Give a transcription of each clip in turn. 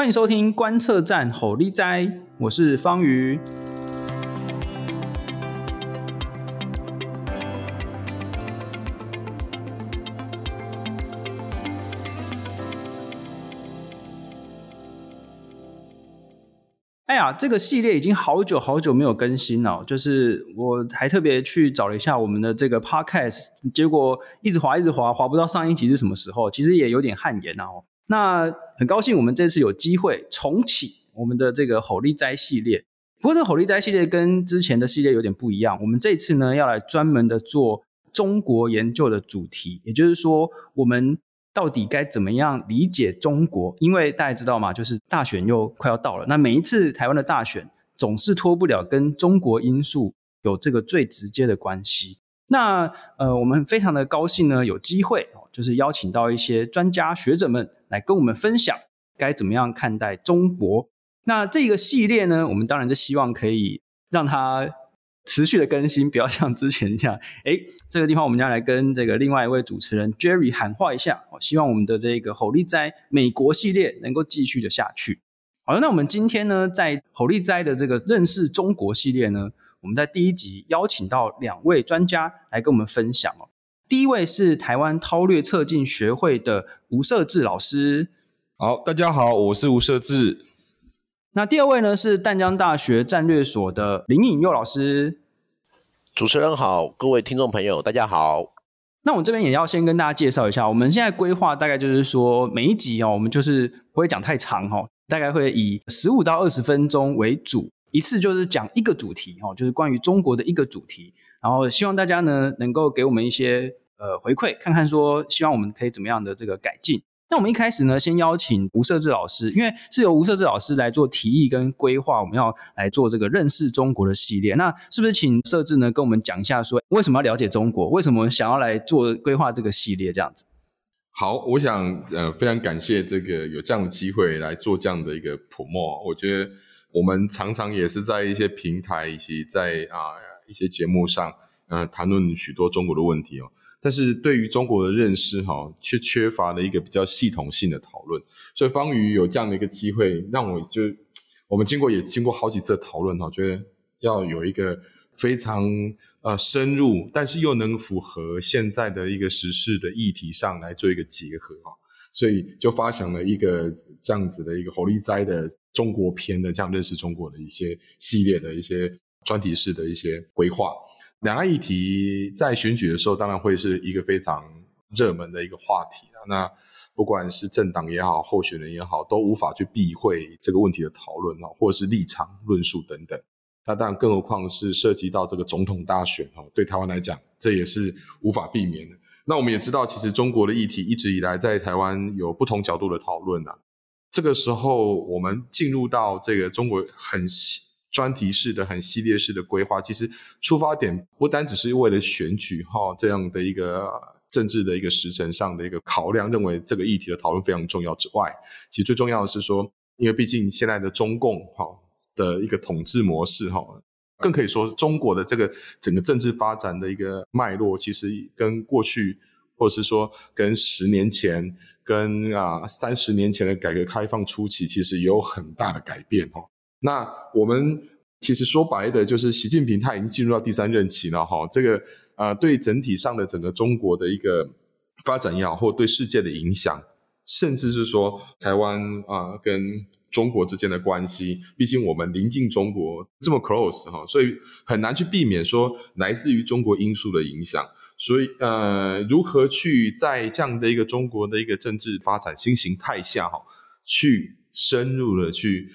欢迎收听观测站吼力哉，我是方瑜。哎呀，这个系列已经好久好久没有更新了。就是我还特别去找了一下我们的这个 podcast，结果一直滑一直滑，滑不到上一集是什么时候，其实也有点汗颜哦。那很高兴我们这次有机会重启我们的这个吼力哉系列。不过这吼力哉系列跟之前的系列有点不一样，我们这次呢要来专门的做中国研究的主题，也就是说我们。到底该怎么样理解中国？因为大家知道嘛，就是大选又快要到了。那每一次台湾的大选，总是脱不了跟中国因素有这个最直接的关系。那呃，我们非常的高兴呢，有机会，就是邀请到一些专家学者们来跟我们分享该怎么样看待中国。那这个系列呢，我们当然是希望可以让它。持续的更新，不要像之前这样。哎，这个地方我们要来跟这个另外一位主持人 Jerry 喊话一下，我希望我们的这个吼力哉美国系列能够继续的下去。好了，那我们今天呢，在吼力哉的这个认识中国系列呢，我们在第一集邀请到两位专家来跟我们分享哦。第一位是台湾韬略测进学会的吴社志老师。好，大家好，我是吴社志。那第二位呢，是淡江大学战略所的林颖佑老师。主持人好，各位听众朋友，大家好。那我这边也要先跟大家介绍一下，我们现在规划大概就是说，每一集哦，我们就是不会讲太长哦，大概会以十五到二十分钟为主，一次就是讲一个主题哦，就是关于中国的一个主题。然后希望大家呢能够给我们一些呃回馈，看看说希望我们可以怎么样的这个改进。那我们一开始呢，先邀请吴社志老师，因为是由吴社志老师来做提议跟规划，我们要来做这个认识中国的系列。那是不是请社志呢跟我们讲一下，说为什么要了解中国？为什么想要来做规划这个系列这样子？好，我想呃非常感谢这个有这样的机会来做这样的一个普莫。我觉得我们常常也是在一些平台以及在啊、一些节目上，呃谈论许多中国的问题哦。但是对于中国的认识，哈，却缺乏了一个比较系统性的讨论。所以方瑜有这样的一个机会，让我就我们经过也经过好几次讨论，哈，觉得要有一个非常呃深入，但是又能符合现在的一个时事的议题上来做一个结合，哈。所以就发想了一个这样子的一个吼力哉的中国篇的这样认识中国的一些系列的一些专题式的一些规划。两岸议题在选举的时候，当然会是一个非常热门的一个话题。那不管是政党也好，候选人也好，都无法去避讳这个问题的讨论啊，或者是立场论述等等。那当然，更何况是涉及到这个总统大选哈，对台湾来讲，这也是无法避免的。那我们也知道，其实中国的议题一直以来在台湾有不同角度的讨论啊。这个时候，我们进入到这个中国很。专题式的、很系列式的规划，其实出发点不单只是为了选举哈这样的一个政治的一个时程上的一个考量，认为这个议题的讨论非常重要之外，其实最重要的是说，因为毕竟现在的中共哈的一个统治模式哈，更可以说中国的这个整个政治发展的一个脉络，其实跟过去或者是说跟十年前、跟啊三十年前的改革开放初期，其实有很大的改变哈。那我们其实说白的，就是习近平他已经进入到第三任期了哈。这个呃，对整体上的整个中国的一个发展也好，或对世界的影响，甚至是说台湾啊、跟中国之间的关系，毕竟我们临近中国这么 close 哈，所以很难去避免说来自于中国因素的影响。所以呃，如何去在这样的一个中国的一个政治发展新形态下哈，去深入的去。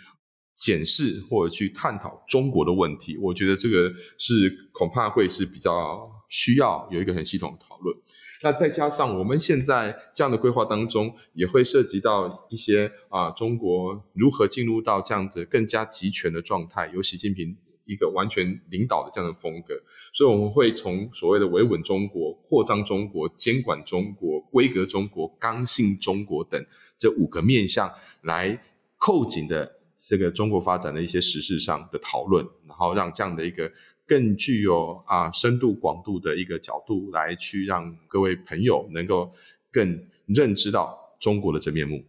检视或者去探讨中国的问题，我觉得这个是恐怕会是比较需要有一个很系统的讨论。那再加上我们现在这样的规划当中，也会涉及到一些啊，中国如何进入到这样的更加集权的状态，由习近平一个完全领导的这样的风格。所以我们会从所谓的维稳中国、扩张中国、监管中国、规格中国、刚性中国等这五个面向来扣紧的。这个中国发展的一些时事上的讨论，然后让这样的一个更具有啊深度广度的一个角度来去让各位朋友能够更认知到中国的真面目。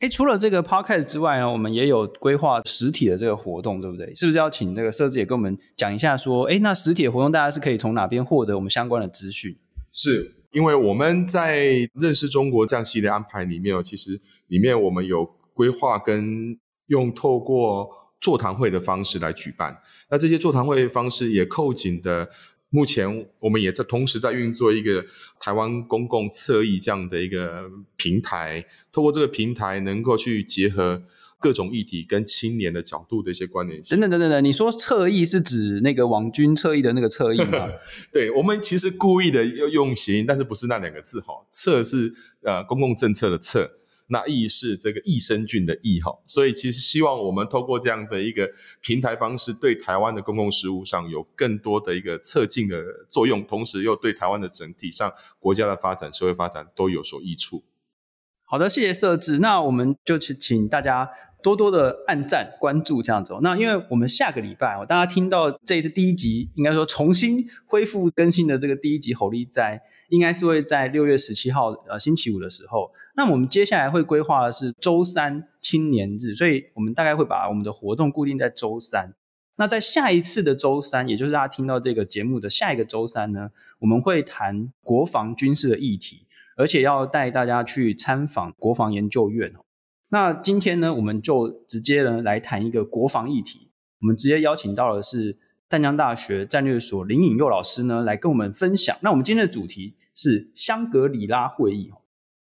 哎，除了这个 podcast 之外呢，我们也有规划实体的这个活动，对不对？是不是要请那个设置也跟我们讲一下，说，哎，那实体的活动大家是可以从哪边获得我们相关的资讯？是因为我们在认识中国这样系列安排里面哦，其实里面我们有规划跟用透过座谈会的方式来举办，那这些座谈会方式也扣紧的。目前我们也在同时在运作一个台湾公共侧翼这样的一个平台，透过这个平台能够去结合各种议题跟青年的角度的一些关联性。等等等等，你说侧翼是指那个网军侧翼的那个侧翼吗？对，我们其实故意的要用谐音，但是不是那两个字哈，侧是呃公共政策的侧。那益是这个益生菌的益哈，所以其实希望我们透过这样的一个平台方式，对台湾的公共事务上有更多的一个促进的作用，同时又对台湾的整体上国家的发展、社会发展都有所益处。好的，谢谢设置。那我们就请请大家多多的按赞、关注这样子哦。那因为我们下个礼拜哦，大家听到这一次第一集，应该说重新恢复更新的这个第一集《吼力在》，应该是会在六月十七号呃星期五的时候。那我们接下来会规划的是周三青年日，所以我们大概会把我们的活动固定在周三。那在下一次的周三，也就是大家听到这个节目的下一个周三呢，我们会谈国防军事的议题，而且要带大家去参访国防研究院。那今天呢，我们就直接呢来谈一个国防议题，我们直接邀请到的是淡江大学战略所林颖佑老师呢来跟我们分享。那我们今天的主题是香格里拉会议。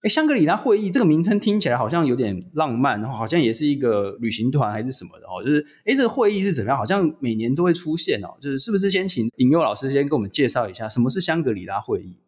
哎，香格里拉会议这个名称听起来好像有点浪漫，然后好像也是一个旅行团还是什么的哦。就是，哎，这个会议是怎么样？好像每年都会出现哦。就是，是不是先请尹佑老师先跟我们介绍一下什么是香格里拉会议？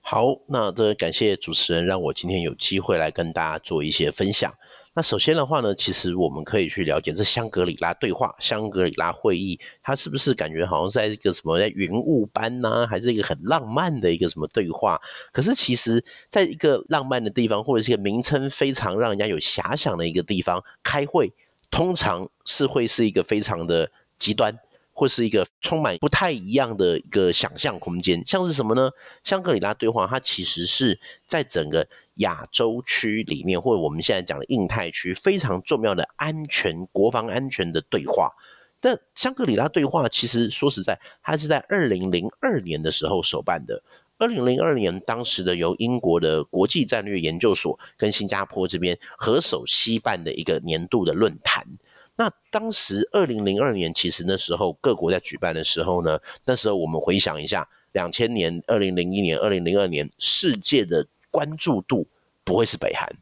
好，那这感谢主持人让我今天有机会来跟大家做一些分享。那首先的话呢，其实我们可以去了解这香格里拉对话、香格里拉会议，它是不是感觉好像在一个什么在云雾般呢、还是一个很浪漫的一个什么对话？可是其实在一个浪漫的地方，或者是一个名称非常让人家有遐想的一个地方开会，通常是会是一个非常的极端。或是一个充满不太一样的一个想象空间，像是什么呢？香格里拉对话，它其实是在整个亚洲区里面，或者我们现在讲的印太区非常重要的安全、国防安全的对话。但香格里拉对话其实说实在，它是在二零零二年的时候首办的。二零零二年，当时的由英国的国际战略研究所跟新加坡这边合手西办的一个年度的论坛。那当时二零零二年，其实那时候各国在举办的时候呢，那时候我们回想一下，两千年、二零零一年、二零零二年，世界的关注度不会是北韩，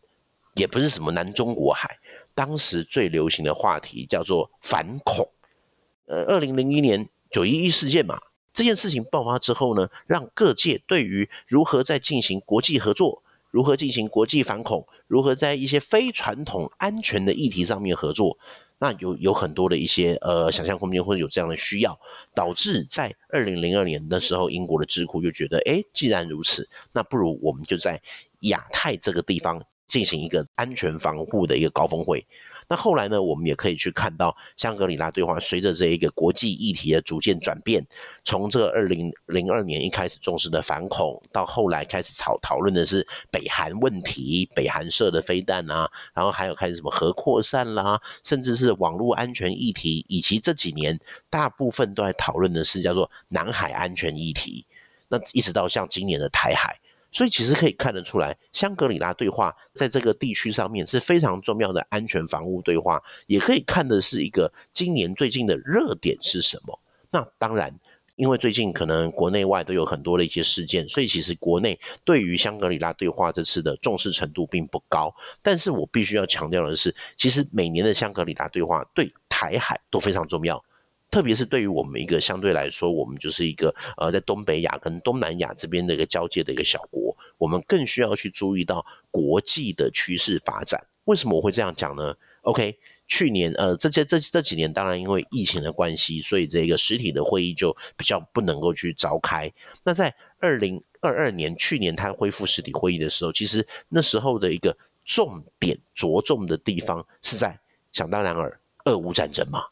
也不是什么南中国海，当时最流行的话题叫做反恐。呃，二零零一年九一一事件嘛，这件事情爆发之后呢，让各界对于如何在进行国际合作，如何进行国际反恐，如何在一些非传统安全的议题上面合作。那有有很多的一些呃想象空间，或者有这样的需要，导致在二零零二年的时候，英国的智库就觉得，哎，既然如此，那不如我们就在亚太这个地方进行一个安全防护的一个高峰会。那后来呢，我们也可以去看到香格里拉对话，随着这一个国际议题的逐渐转变，从这个二零零二年一开始重视的反恐，到后来开始讨讨论的是北韩问题，北韩射的飞弹啊，然后还有开始什么核扩散啦，甚至是网络安全议题，以及这几年大部分都在讨论的是叫做南海安全议题，那一直到像今年的台海。所以其实可以看得出来，香格里拉对话在这个地区上面是非常重要的安全防务对话，也可以看的是一个今年最近的热点是什么。那当然，因为最近可能国内外都有很多的一些事件，所以其实国内对于香格里拉对话这次的重视程度并不高。但是我必须要强调的是，其实每年的香格里拉对话对台海都非常重要。特别是对于我们一个相对来说，我们就是一个呃，在东北亚跟东南亚这边的一个交界的一个小国，我们更需要去注意到国际的趋势发展。为什么我会这样讲呢？OK，去年呃，这些这这几年，当然因为疫情的关系，所以这个实体的会议就比较不能够去召开。那在二零二二年，去年它恢复实体会议的时候，其实那时候的一个重点着重的地方是在想当然尔，俄乌战争嘛。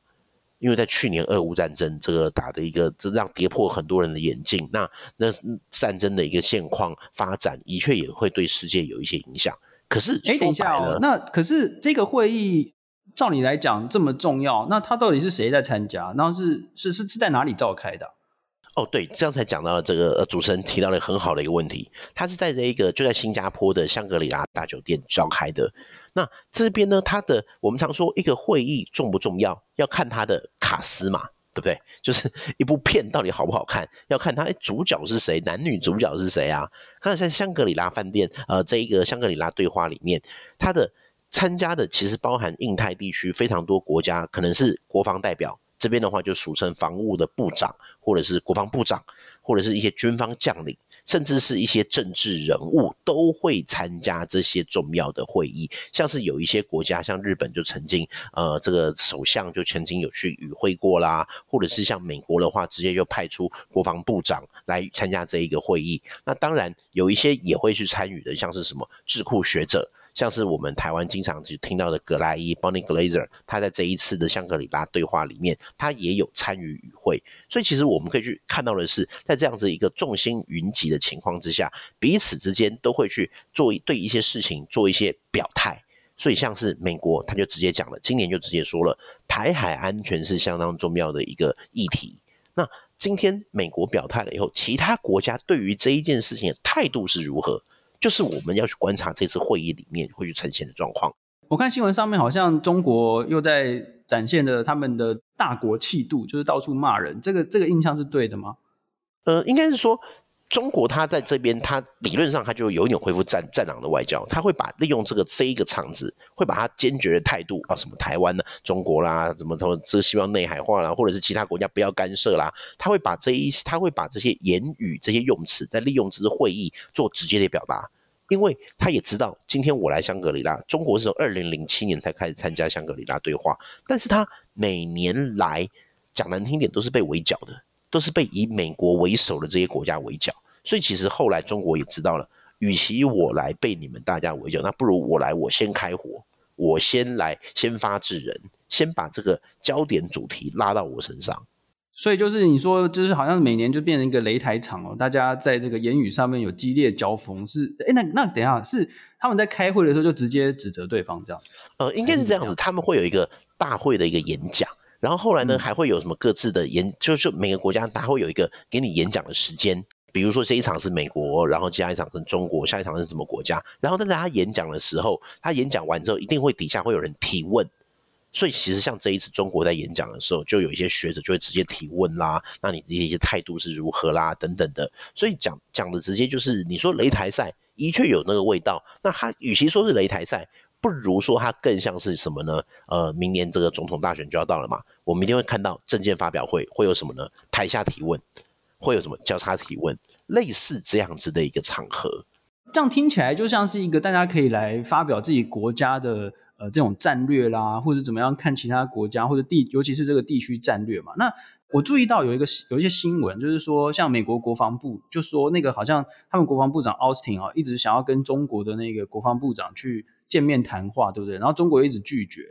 因为在去年俄乌战争这个打的一个，这让跌破很多人的眼镜。那那战争的一个现况发展，的确也会对世界有一些影响。可是，哎，等一下哦，那可是这个会议照你来讲这么重要，那他到底是谁在参加？然后是是是是在哪里召开的？哦，对，这样才讲到了这个呃，主持人提到了很好的一个问题，他是在这一个就在新加坡的香格里拉大酒店召开的。那这边呢，他的我们常说一个会议重不重要，要看他的卡司嘛，对不对？就是一部片到底好不好看，要看他哎主角是谁，男女主角是谁啊？看在香格里拉饭店，呃，这一个香格里拉对话里面，他的参加的其实包含印太地区非常多国家，可能是国防代表。这边的话就俗称防务的部长，或者是国防部长，或者是一些军方将领，甚至是一些政治人物都会参加这些重要的会议。像是有一些国家，像日本就曾经，呃，这个首相就曾经有去与会过啦，或者是像美国的话，直接就派出国防部长来参加这一个会议。那当然有一些也会去参与的，像是什么智库学者。像是我们台湾经常就听到的葛莱伊 （Bonnie Glaser），他在这一次的香格里拉对话里面，他也有参与与会。所以其实我们可以去看到的是，在这样子一个众星云集的情况之下，彼此之间都会去做对一些事情做一些表态。所以像是美国，他就直接讲了，今年就直接说了，台海安全是相当重要的一个议题。那今天美国表态了以后，其他国家对于这一件事情的态度是如何？就是我们要去观察这次会议里面会去呈现的状况。我看新闻上面好像中国又在展现了他们的大国气度，就是到处骂人。这个这个印象是对的吗？呃，应该是说。中国它在这边，它理论上它就有一种恢复战战狼的外交，它会把利用这个这一个场子，会把它坚决的态度啊，什么台湾呢、中国啦，怎么说这希望内海化啦，或者是其他国家不要干涉啦，他会把这一他会把这些言语、这些用词，在利用这次会议做直接的表达，因为他也知道，今天我来香格里拉，中国是从二零零七年才开始参加香格里拉对话，但是他每年来讲难听点都是被围剿的。都是被以美国为首的这些国家围剿，所以其实后来中国也知道了，与其我来被你们大家围剿，那不如我来，我先开火，我先来，先发制人，先把这个焦点主题拉到我身上。所以就是你说，就是好像每年就变成一个擂台场哦，大家在这个言语上面有激烈交锋，是哎，那那等一下是他们在开会的时候就直接指责对方这样子？呃，应该是这样子，他们会有一个大会的一个演讲。然后后来呢，还会有什么各自的演，就是每个国家他会有一个给你演讲的时间，比如说这一场是美国，然后下一场是中国，下一场是什么国家，然后但是他演讲的时候，他演讲完之后，一定会底下会有人提问，所以其实像这一次中国在演讲的时候，就有一些学者就会直接提问啦，那你的一些态度是如何啦，等等的，所以讲讲的直接就是你说擂台赛的确有那个味道，那他与其说是擂台赛。不如说它更像是什么呢？呃，明年这个总统大选就要到了嘛，我们一定会看到政见发表会，会有什么呢？台下提问，会有什么交叉提问，类似这样子的一个场合。这样听起来就像是一个大家可以来发表自己国家的呃这种战略啦，或者怎么样看其他国家或者地，尤其是这个地区战略嘛。那我注意到有一个有一些新闻，就是说像美国国防部就说那个好像他们国防部长奥斯汀啊，一直想要跟中国的那个国防部长去。见面谈话，对不对？然后中国一直拒绝。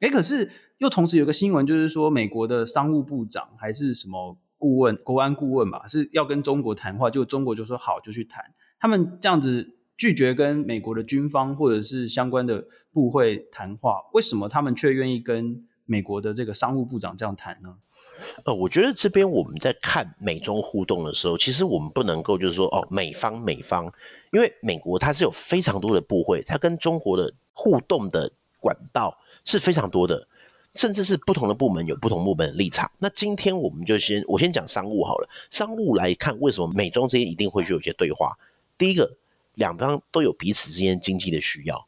诶，可是又同时有个新闻，就是说美国的商务部长还是什么顾问、国安顾问吧，是要跟中国谈话，就中国就说好，就去谈。他们这样子拒绝跟美国的军方或者是相关的部会谈话，为什么他们却愿意跟美国的这个商务部长这样谈呢？呃，我觉得这边我们在看美中互动的时候，其实我们不能够就是说哦，美方美方。因为美国它是有非常多的部会，它跟中国的互动的管道是非常多的，甚至是不同的部门有不同部门的立场。那今天我们就先我先讲商务好了，商务来看为什么美中之间一定会去有一些对话。第一个，两方都有彼此之间经济的需要，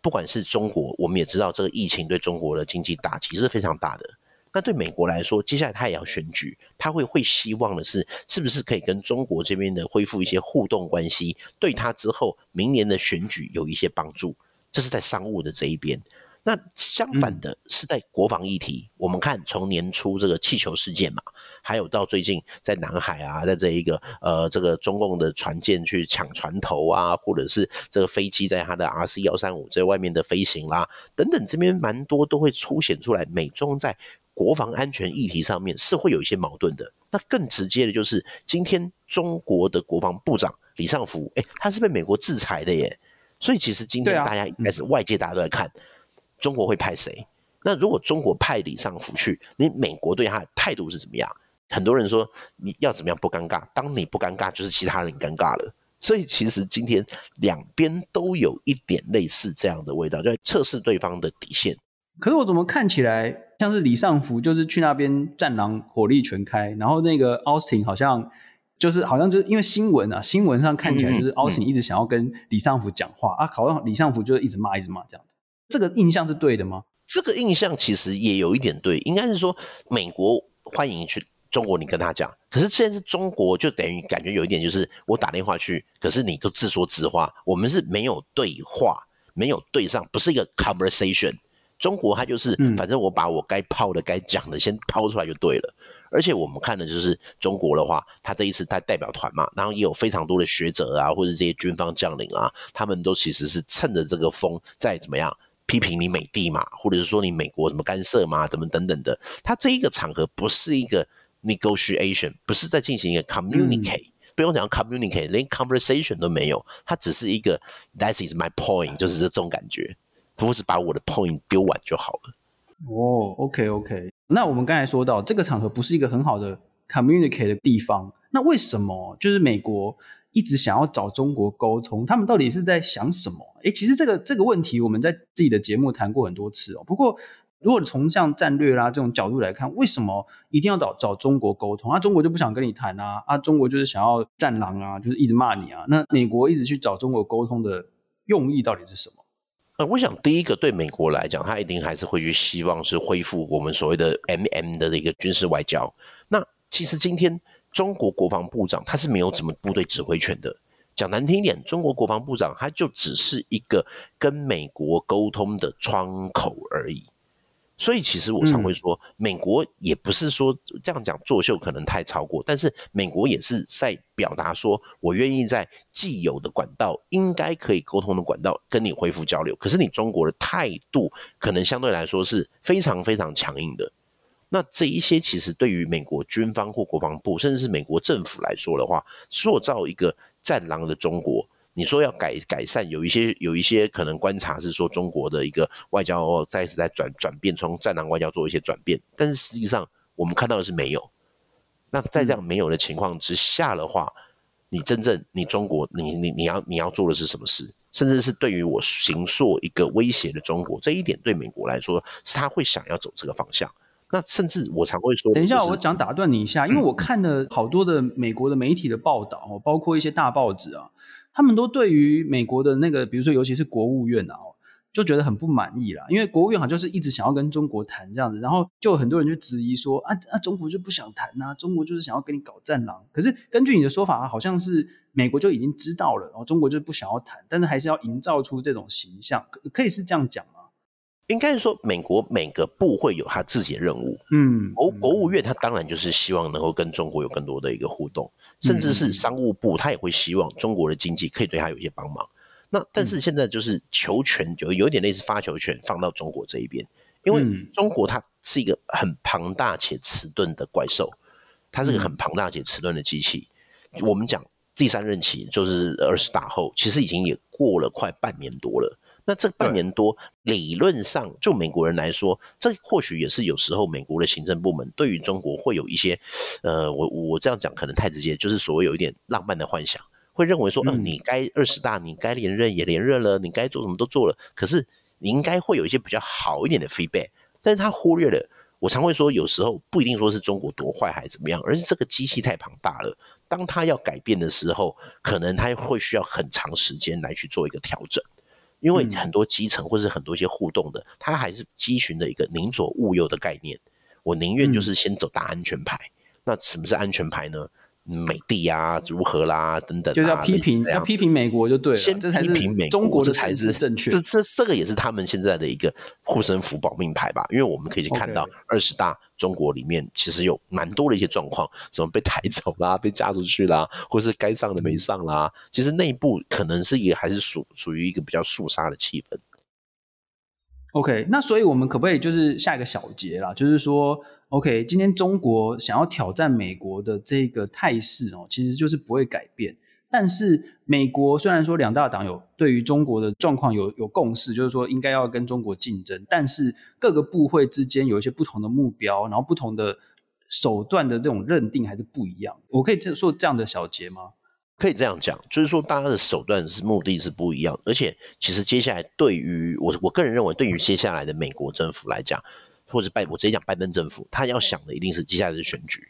不管是中国，我们也知道这个疫情对中国的经济打击是非常大的。那对美国来说，接下来他也要选举，他会会希望的是，是不是可以跟中国这边的恢复一些互动关系，对他之后明年的选举有一些帮助。这是在商务的这一边。那相反的是在国防议题，嗯、我们看从年初这个气球事件嘛，还有到最近在南海啊，在这一个呃这个中共的船舰去抢船头啊，或者是这个飞机在它的 RC 幺三五在外面的飞行啦，等等，这边蛮多都会凸显出来，美中在。国防安全议题上面是会有一些矛盾的。那更直接的就是，今天中国的国防部长李尚福，诶，他是被美国制裁的耶。所以其实今天大家应该是外界大家都在看中国会派谁。那如果中国派李尚福去，你美国对他的态度是怎么样？很多人说你要怎么样不尴尬？当你不尴尬，就是其他人尴尬了。所以其实今天两边都有一点类似这样的味道，就在测试对方的底线。可是我怎么看起来像是李尚福就是去那边战狼火力全开，然后那个奥斯汀好像就是好像就是因为新闻啊，新闻上看起来就是奥斯汀一直想要跟李尚福讲话、嗯嗯、啊，好像李尚福就一直骂一直骂这样子。这个印象是对的吗？这个印象其实也有一点对，应该是说美国欢迎去。中国，你跟他讲，可是现在是中国，就等于感觉有一点就是我打电话去，可是你都自说自话，我们是没有对话，没有对上，不是一个 conversation。中国它就是，反正我把我该抛的、该讲的先抛出来就对了。而且我们看的就是中国的话，他这一次带代表团嘛，然后也有非常多的学者啊，或者这些军方将领啊，他们都其实是趁着这个风在怎么样批评你美帝嘛，或者是说你美国什么干涉嘛，怎么等等的。他这一个场合不是一个。Negotiation 不是在进行一个 communicate，、嗯、不用讲 communicate，连 conversation 都没有，它只是一个 That is my point，就是这种感觉，不是把我的 point 丢完就好了。哦，OK OK，那我们刚才说到这个场合不是一个很好的 communicate 的地方，那为什么就是美国一直想要找中国沟通？他们到底是在想什么？诶，其实这个这个问题我们在自己的节目谈过很多次哦，不过。如果从像战略啦这种角度来看，为什么一定要找找中国沟通？啊，中国就不想跟你谈啊，啊，中国就是想要战狼啊，就是一直骂你啊。那美国一直去找中国沟通的用意到底是什么？呃，我想第一个对美国来讲，他一定还是会去希望是恢复我们所谓的 MM 的一个军事外交。那其实今天中国国防部长他是没有什么部队指挥权的。讲难听一点，中国国防部长他就只是一个跟美国沟通的窗口而已。所以其实我常会说，美国也不是说这样讲作秀可能太超过，但是美国也是在表达说，我愿意在既有的管道，应该可以沟通的管道跟你恢复交流。可是你中国的态度可能相对来说是非常非常强硬的。那这一些其实对于美国军方或国防部，甚至是美国政府来说的话，塑造一个战狼的中国。你说要改改善，有一些有一些可能观察是说中国的一个外交再次在转转变，从战狼外交做一些转变，但是实际上我们看到的是没有。那在这样没有的情况之下的话，你真正你中国你你你要你要做的是什么事？甚至是对于我形塑一个威胁的中国，这一点对美国来说是他会想要走这个方向。那甚至我常会说，等一下我想打断你一下，因为我看了好多的美国的媒体的报道，包括一些大报纸啊。他们都对于美国的那个，比如说，尤其是国务院啊，就觉得很不满意啦。因为国务院好像就是一直想要跟中国谈这样子，然后就很多人就质疑说啊啊，中国就不想谈呐，中国就是想要跟你搞战狼。可是根据你的说法，好像是美国就已经知道了，然后中国就不想要谈，但是还是要营造出这种形象，可可以是这样讲吗？应该是说，美国每个部会有他自己的任务。嗯，国国务院他当然就是希望能够跟中国有更多的一个互动，甚至是商务部他也会希望中国的经济可以对他有一些帮忙。那但是现在就是球权有有点类似发球权放到中国这一边，因为中国它是一个很庞大且迟钝的怪兽，它是个很庞大且迟钝的机器。我们讲第三任期就是二十大后，其实已经也过了快半年多了。那这半年多，理论上就美国人来说，这或许也是有时候美国的行政部门对于中国会有一些，呃，我我这样讲可能太直接，就是所谓有一点浪漫的幻想，会认为说，嗯，你该二十大，你该连任也连任了，你该做什么都做了，可是你应该会有一些比较好一点的 feedback，但是他忽略了，我常会说，有时候不一定说是中国多坏还是怎么样，而是这个机器太庞大了，当他要改变的时候，可能他会需要很长时间来去做一个调整。因为很多基层或是很多一些互动的，它还是基循的一个宁左勿右的概念。我宁愿就是先走大安全牌。那什么是安全牌呢？美帝啊，如何啦，等等，就是要批评，要批评美国就对了。先批评美国，中国这才是正确。这这这个也是他们现在的一个护身符保命牌吧？因为我们可以去看到二十大中国里面其实有蛮多的一些状况，什么被抬走啦，被嫁出去啦，或是该上的没上啦。其实内部可能是一个还是属属于一个比较肃杀的气氛。OK，那所以我们可不可以就是下一个小结啦？就是说。OK，今天中国想要挑战美国的这个态势哦，其实就是不会改变。但是美国虽然说两大党有对于中国的状况有有共识，就是说应该要跟中国竞争，但是各个部会之间有一些不同的目标，然后不同的手段的这种认定还是不一样。我可以这说这样的小结吗？可以这样讲，就是说大家的手段是目的是不一样，而且其实接下来对于我我个人认为，对于接下来的美国政府来讲，或者拜我直接讲拜登政府，他要想的一定是接下来的选举。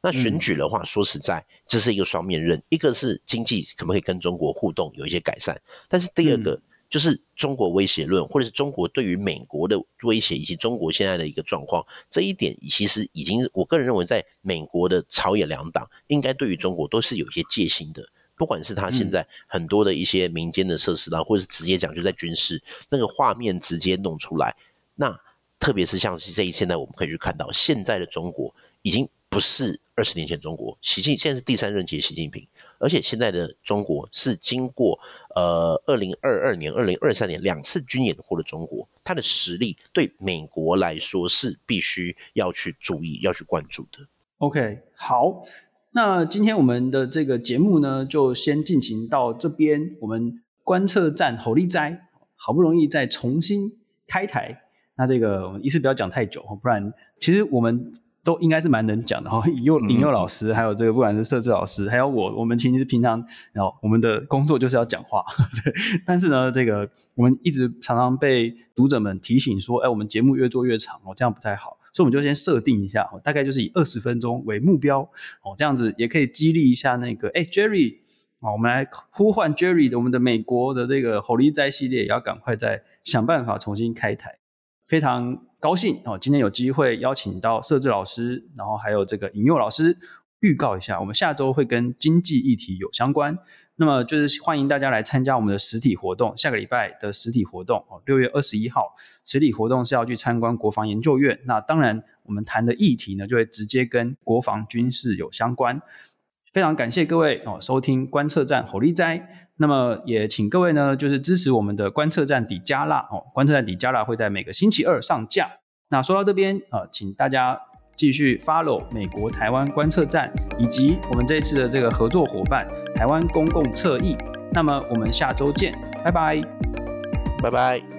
那选举的话，嗯、说实在，这是一个双面刃，一个是经济可不可以跟中国互动有一些改善，但是第二个。就是中国威胁论，或者是中国对于美国的威胁，以及中国现在的一个状况，这一点其实已经，我个人认为，在美国的朝野两党应该对于中国都是有一些戒心的。不管是他现在很多的一些民间的设施啦，或者是直接讲就在军事那个画面直接弄出来，那特别是像是这一现在我们可以去看到，现在的中国已经不是二十年前中国，习近现在是第三任期的习近平。而且现在的中国是经过呃二零二二年、二零二三年两次军演后的中国，它的实力对美国来说是必须要去注意、要去关注的。OK，好，那今天我们的这个节目呢，就先进行到这边。我们观测站猴力哉好不容易再重新开台，那这个我们一次不要讲太久，不然其实我们。都应该是蛮能讲的哈，引诱引诱老师，还有这个不管是设置老师，还有我，我们其实平常，然后我们的工作就是要讲话，对。但是呢，这个我们一直常常被读者们提醒说，哎，我们节目越做越长哦，这样不太好，所以我们就先设定一下，大概就是以二十分钟为目标哦，这样子也可以激励一下那个，哎，Jerry，我们来呼唤 Jerry 的我们的美国的这个猴力哉系列，也要赶快再想办法重新开台，非常。高兴哦，今天有机会邀请到设置老师，然后还有这个引诱老师，预告一下，我们下周会跟经济议题有相关。那么就是欢迎大家来参加我们的实体活动，下个礼拜的实体活动哦，六月二十一号，实体活动是要去参观国防研究院。那当然，我们谈的议题呢，就会直接跟国防军事有相关。非常感谢各位哦，收听观测站猴力哉。那么也请各位呢，就是支持我们的观测站底加辣哦。观测站底加辣会在每个星期二上架。那说到这边啊、请大家继续 follow 美国台湾观测站，以及我们这一次的这个合作伙伴台湾公共测翼。那么我们下周见，拜拜，拜拜。